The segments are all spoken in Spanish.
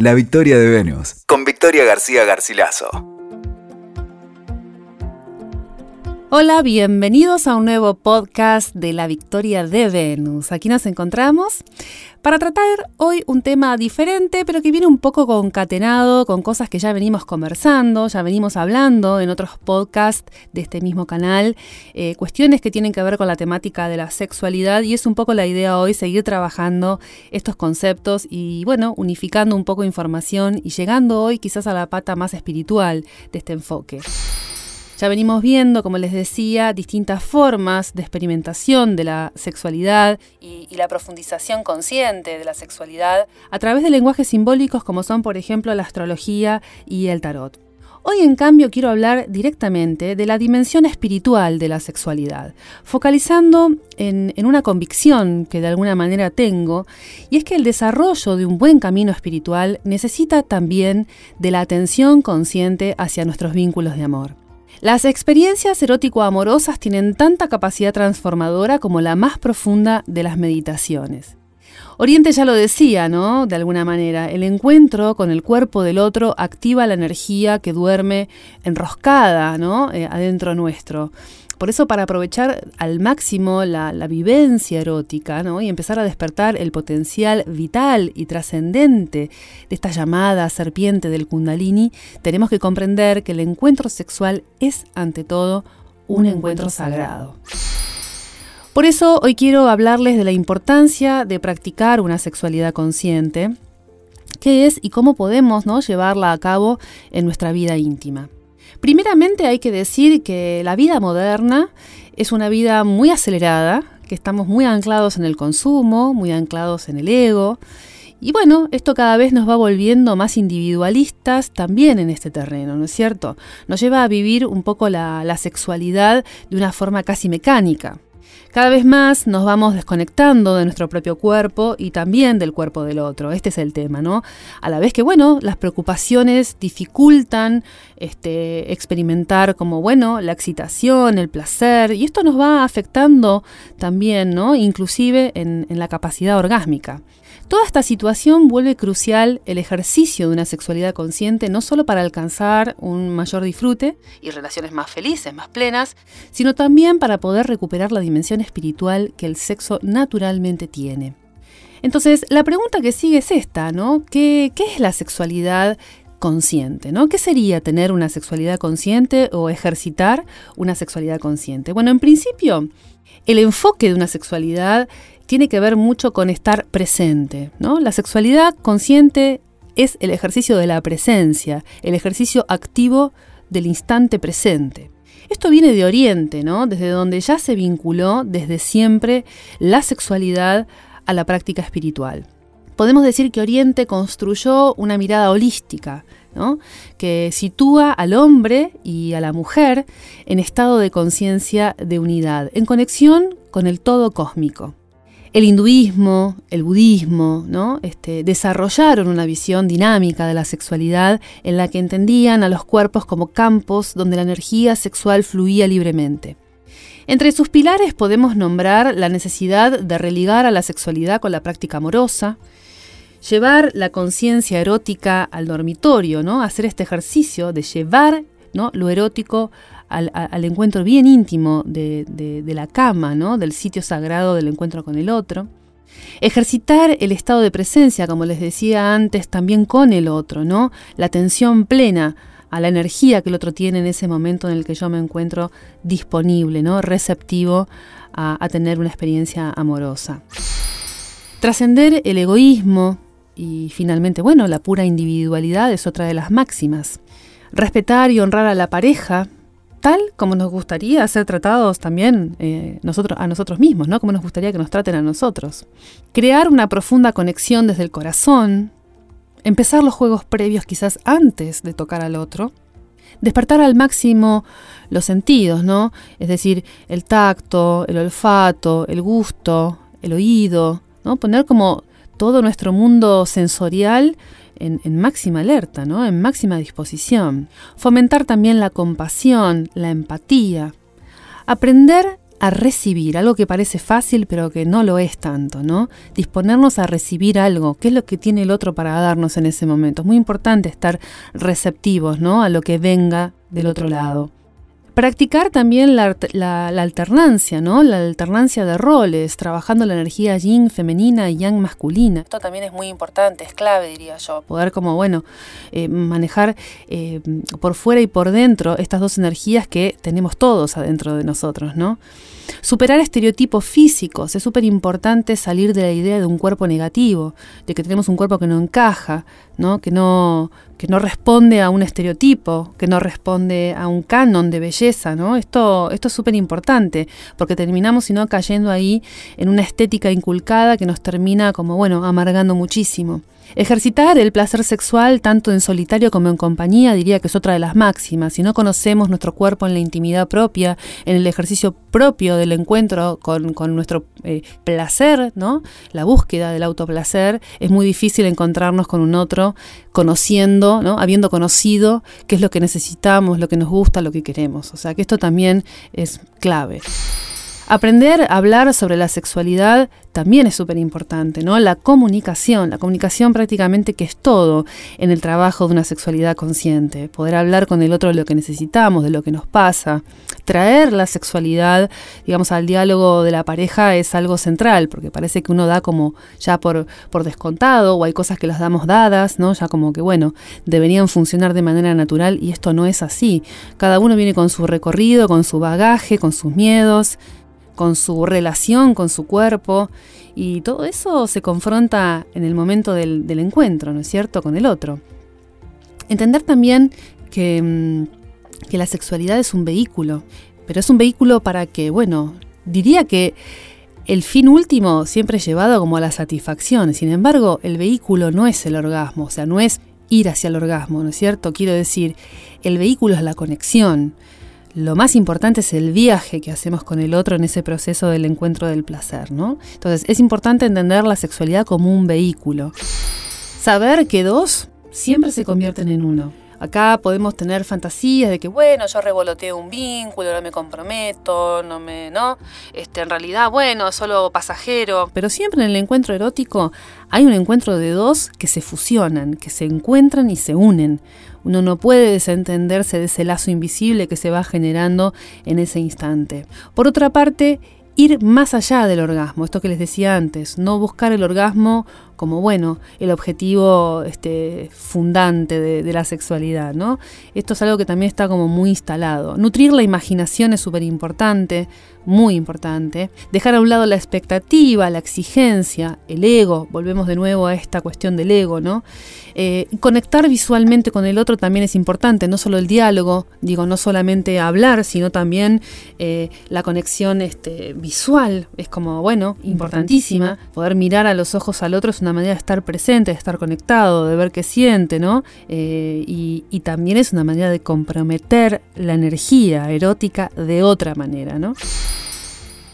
La Victoria de Venus, con Victoria García Garcilaso. Hola, bienvenidos a un nuevo podcast de La Victoria de Venus. Aquí nos encontramos para tratar hoy un tema diferente, pero que viene un poco concatenado con cosas que ya venimos conversando, ya venimos hablando en otros podcasts de este mismo canal, eh, cuestiones que tienen que ver con la temática de la sexualidad y es un poco la idea hoy seguir trabajando estos conceptos y bueno, unificando un poco información y llegando hoy quizás a la pata más espiritual de este enfoque. Ya venimos viendo, como les decía, distintas formas de experimentación de la sexualidad y, la profundización consciente de la sexualidad a través de lenguajes simbólicos como son, por ejemplo, la astrología y el tarot. Hoy en cambio quiero hablar directamente de la dimensión espiritual de la sexualidad, focalizando en, una convicción que de alguna manera tengo, y es que el desarrollo de un buen camino espiritual necesita también de la atención consciente hacia nuestros vínculos de amor. Las experiencias erótico-amorosas tienen tanta capacidad transformadora como la más profunda de las meditaciones. Oriente ya lo decía, ¿no? De alguna manera, el encuentro con el cuerpo del otro activa la energía que duerme enroscada, ¿no? Eh, adentro nuestro. Por eso, para aprovechar al máximo la, vivencia erótica ¿no? y empezar a despertar el potencial vital y trascendente de esta llamada serpiente del Kundalini, tenemos que comprender que el encuentro sexual es, ante todo, un encuentro sagrado. Por eso hoy quiero hablarles de la importancia de practicar una sexualidad consciente, qué es y cómo podemos llevarla a cabo en nuestra vida íntima. Primeramente hay que decir que la vida moderna es una vida muy acelerada, que estamos muy anclados en el consumo, muy anclados en el ego. Y bueno, esto cada vez nos va volviendo más individualistas también en este terreno, ¿no es cierto? Nos lleva a vivir un poco la, la sexualidad de una forma casi mecánica. Cada vez más nos vamos desconectando de nuestro propio cuerpo y también del cuerpo del otro. Este es el tema, ¿no? A la vez que, bueno, las preocupaciones dificultan este, experimentar como, bueno, la excitación, el placer, y esto nos va afectando también, ¿no? Inclusive en, en la capacidad orgásmica. Toda esta situación vuelve crucial el ejercicio de una sexualidad consciente no solo para alcanzar un mayor disfrute y relaciones más felices, más plenas, sino también para poder recuperar la dimensión espiritual que el sexo naturalmente tiene. Entonces, la pregunta que sigue es esta, ¿no? ¿Qué, es la sexualidad consciente, ¿no? ¿Qué sería tener una sexualidad consciente o ejercitar una sexualidad consciente? Bueno, en principio, el enfoque de una sexualidad tiene que ver mucho con estar presente. ¿no? La sexualidad consciente es el ejercicio de la presencia, el ejercicio activo del instante presente. Esto viene de Oriente, ¿no? desde donde ya se vinculó desde siempre la sexualidad a la práctica espiritual. Podemos decir que Oriente construyó una mirada holística, ¿no? que sitúa al hombre y a la mujer en estado de conciencia de unidad, en conexión con el todo cósmico el hinduismo, el budismo, ¿no? Este, desarrollaron una visión dinámica de la sexualidad en la que entendían a los cuerpos como campos donde la energía sexual fluía libremente. Entre sus pilares podemos nombrar la necesidad de religar a la sexualidad con la práctica amorosa, llevar la conciencia erótica al dormitorio, ¿no? hacer este ejercicio de llevar ¿no? lo erótico al, encuentro bien íntimo de, la cama, ¿no? del sitio sagrado del encuentro con el otro. Ejercitar el estado de presencia, como les decía antes, también con el otro, ¿no? La atención plena a la energía que el otro tiene en ese momento en el que yo me encuentro disponible, ¿no? Receptivo a, a tener una experiencia amorosa. Trascender el egoísmo y finalmente, bueno, la pura individualidad es otra de las máximas. Respetar y honrar a la pareja, tal como nos gustaría ser tratados también eh, nosotros, a nosotros mismos, ¿no? Como nos gustaría que nos traten a nosotros. Crear una profunda conexión desde el corazón, empezar los juegos previos quizás antes de tocar al otro, despertar al máximo los sentidos, ¿no? Es decir, el tacto, el olfato, el gusto, el oído, ¿no? Poner como todo nuestro mundo sensorial en, máxima alerta, ¿no? en máxima disposición. Fomentar también la compasión, la empatía. Aprender a recibir, algo que parece fácil pero que no lo es tanto, ¿no? Disponernos a recibir algo, qué es lo que tiene el otro para darnos en ese momento. Es muy importante estar receptivos, ¿no? A lo que venga del otro lado. Practicar también la, alternancia, ¿no? La alternancia de roles, trabajando la energía yin femenina y yang masculina. Esto también es muy importante, es clave, diría yo. Poder como, bueno, eh, manejar eh, por fuera y por dentro estas dos energías que tenemos todos adentro de nosotros, ¿no? Superar estereotipos físicos. Es súper importante salir de la idea de un cuerpo negativo, de que tenemos un cuerpo que no encaja, ¿no? Que, no, que no responde a un estereotipo, que no responde a un canon de belleza. ¿No? Esto, esto es súper importante, porque terminamos sino cayendo ahí en una estética inculcada que nos termina como, bueno, amargando muchísimo. Ejercitar el placer sexual tanto en solitario como en compañía diría que es otra de las máximas. Si no conocemos nuestro cuerpo en la intimidad propia, en el ejercicio propio del encuentro con, nuestro eh, placer, ¿no? la búsqueda del autoplacer, es muy difícil encontrarnos con un otro conociendo, ¿no? habiendo conocido qué es lo que necesitamos, lo que nos gusta, lo que queremos. O sea que esto también es clave. Aprender a hablar sobre la sexualidad también es súper importante, ¿no? La comunicación, la comunicación prácticamente que es todo en el trabajo de una sexualidad consciente. Poder hablar con el otro de lo que necesitamos, de lo que nos pasa. Traer la sexualidad, digamos, al diálogo de la pareja es algo central, porque parece que uno da como ya por, por descontado o hay cosas que las damos dadas, ¿no? Ya como que, bueno, deberían funcionar de manera natural y esto no es así. Cada uno viene con su recorrido, con su bagaje, con sus miedos con su relación con su cuerpo y todo eso se confronta en el momento del, encuentro, ¿no es cierto?, con el otro. Entender también que, mm, que la sexualidad es un vehículo, pero es un vehículo para que, bueno, diría que el fin último siempre es llevado como a la satisfacción. Sin embargo, el vehículo no es el orgasmo, o sea, no es ir hacia el orgasmo, ¿no es cierto? Quiero decir, el vehículo es la conexión, lo más importante es el viaje que hacemos con el otro en ese proceso del encuentro del placer, ¿no? Entonces, es importante entender la sexualidad como un vehículo. Saber que dos siempre se convierten en uno. Acá podemos tener fantasías de que, bueno, yo revoloteo un vínculo, no me comprometo, no me, ¿no? Este, en realidad, bueno, solo pasajero. Pero siempre en el encuentro erótico hay un encuentro de dos que se fusionan, que se encuentran y se unen. Uno no puede desentenderse de ese lazo invisible que se va generando en ese instante. Por otra parte, ir más allá del orgasmo, esto que les decía antes, no buscar el orgasmo como, bueno, el objetivo este, fundante de, la sexualidad, ¿no? Esto es algo que también está como muy instalado. Nutrir la imaginación es súper importante, muy importante. Dejar a un lado la expectativa, la exigencia, el ego, volvemos de nuevo a esta cuestión del ego, ¿no? Eh, conectar visualmente con el otro también es importante, no solo el diálogo, digo, no solamente hablar, sino también eh, la conexión este, visual, es como, bueno, importantísima. Poder mirar a los ojos al otro es una manera de estar presente, de estar conectado, de ver qué siente, ¿no? Eh, y, y, también es una manera de comprometer la energía erótica de otra manera, ¿no?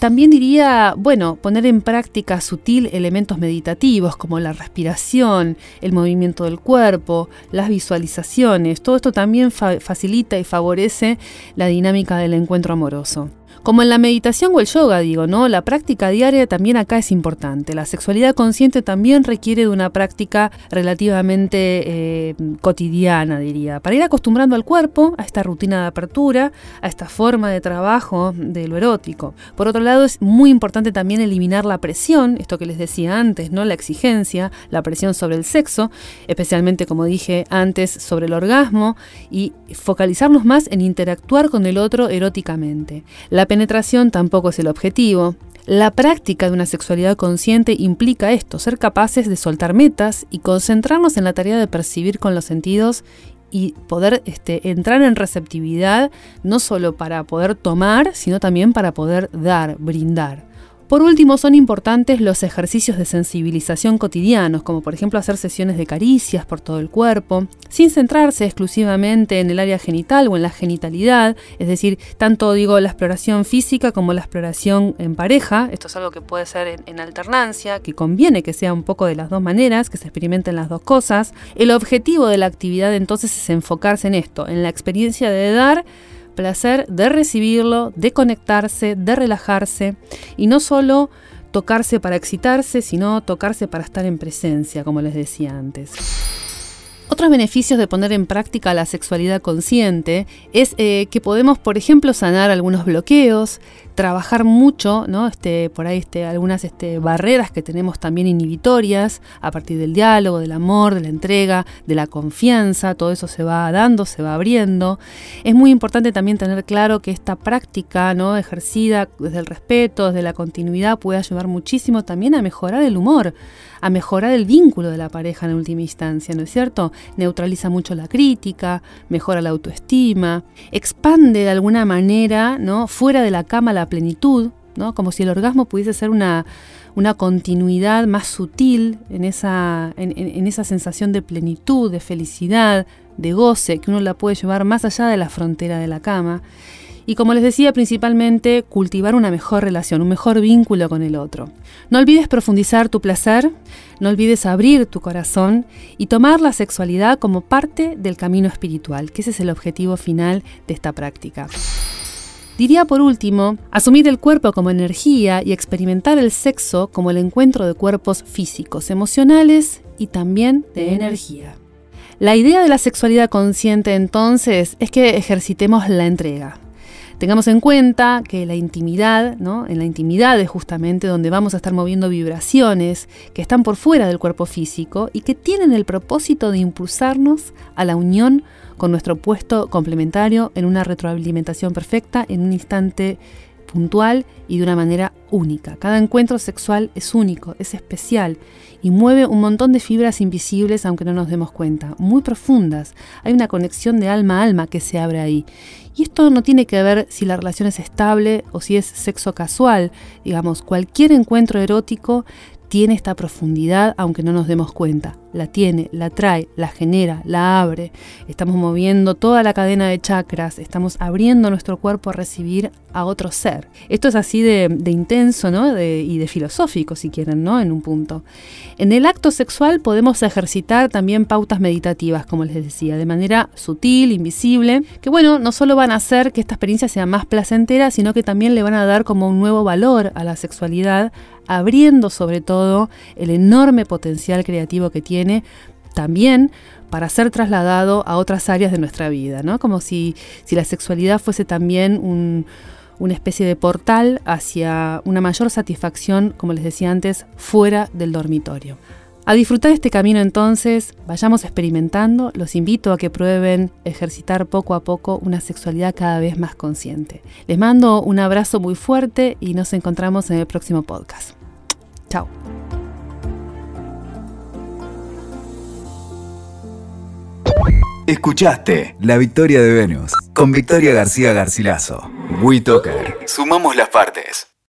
También diría, bueno, poner en práctica sutil elementos meditativos como la respiración, el movimiento del cuerpo, las visualizaciones. Todo esto también facilita y favorece la dinámica del encuentro amoroso. Como en la meditación o el yoga, digo, ¿no? La práctica diaria también acá es importante. La sexualidad consciente también requiere de una práctica relativamente eh, cotidiana, diría, para ir acostumbrando al cuerpo a esta rutina de apertura, a esta forma de trabajo de lo erótico. Por otro lado, es muy importante también eliminar la presión, esto que les decía antes, ¿no? La exigencia, la presión sobre el sexo, especialmente, como dije antes, sobre el orgasmo, y focalizarnos más en interactuar con el otro eróticamente. La penetración tampoco es el objetivo. La práctica de una sexualidad consciente implica esto, ser capaces de soltar metas y concentrarnos en la tarea de percibir con los sentidos y poder este, entrar en receptividad no solo para poder tomar, sino también para poder dar, brindar. Por último, son importantes los ejercicios de sensibilización cotidianos, como por ejemplo hacer sesiones de caricias por todo el cuerpo, sin centrarse exclusivamente en el área genital o en la genitalidad, es decir, tanto digo la exploración física como la exploración en pareja, esto es algo que puede ser en, alternancia, que conviene que sea un poco de las dos maneras, que se experimenten las dos cosas. El objetivo de la actividad entonces es enfocarse en esto, en la experiencia de dar, placer de recibirlo, de conectarse, de relajarse y no solo tocarse para excitarse, sino tocarse para estar en presencia, como les decía antes. Otros beneficios de poner en práctica la sexualidad consciente es eh, que podemos, por ejemplo, sanar algunos bloqueos, trabajar mucho. Este, por ahí este, algunas este, barreras que tenemos también inhibitorias a partir del diálogo, del amor, de la entrega, de la confianza, todo eso se va dando, se va abriendo. Es muy importante también tener claro que esta práctica ¿no? ejercida desde el respeto, desde la continuidad, puede ayudar muchísimo también a mejorar el humor, a mejorar el vínculo de la pareja en última instancia, ¿no es cierto? Neutraliza mucho la crítica, mejora la autoestima, expande de alguna manera, ¿no? Fuera de la cama la plenitud, ¿no? Como si el orgasmo pudiese ser una, una continuidad más sutil en esa, en esa sensación de plenitud, de felicidad, de goce, que uno la puede llevar más allá de la frontera de la cama. Y como les decía, principalmente cultivar una mejor relación, un mejor vínculo con el otro. No olvides profundizar tu placer, no olvides abrir tu corazón y tomar la sexualidad como parte del camino espiritual, que ese es el objetivo final de esta práctica. Diría por último, asumir el cuerpo como energía y experimentar el sexo como el encuentro de cuerpos físicos, emocionales y también de energía. La idea de la sexualidad consciente entonces es que ejercitemos la entrega, Tengamos en cuenta que la intimidad, ¿no? en la intimidad es justamente donde vamos a estar moviendo vibraciones que están por fuera del cuerpo físico y que tienen el propósito de impulsarnos a la unión con nuestro puesto complementario en una retroalimentación perfecta en un instante puntual y de una manera única. Cada encuentro sexual es único, es especial y mueve un montón de fibras invisibles aunque no nos demos cuenta, muy profundas. Hay una conexión de alma a alma que se abre ahí. Y esto no tiene que ver si la relación es estable o si es sexo casual. Digamos, cualquier encuentro erótico tiene esta profundidad aunque no nos demos cuenta. La tiene, la trae, la genera, la abre. Estamos moviendo toda la cadena de chakras, estamos abriendo nuestro cuerpo a recibir a otro ser. Esto es así de, intenso ¿no? y de filosófico, si quieren, ¿no? en un punto. En el acto sexual podemos ejercitar también pautas meditativas, como les decía, de manera sutil, invisible, que bueno, no solo van a hacer que esta experiencia sea más placentera, sino que también le van a dar como un nuevo valor a la sexualidad, abriendo sobre todo el enorme potencial creativo que tiene también para ser trasladado a otras áreas de nuestra vida, ¿no? Como si, si la sexualidad fuese también una especie de portal hacia una mayor satisfacción, como les decía antes, fuera del dormitorio. A disfrutar este camino entonces, vayamos experimentando, los invito a que prueben ejercitar poco a poco una sexualidad cada vez más consciente. Les mando un abrazo muy fuerte y nos encontramos en el próximo podcast. Chao. Escuchaste La Victoria de Venus con Victoria García Garcilaso. WeToker. Sumamos las partes.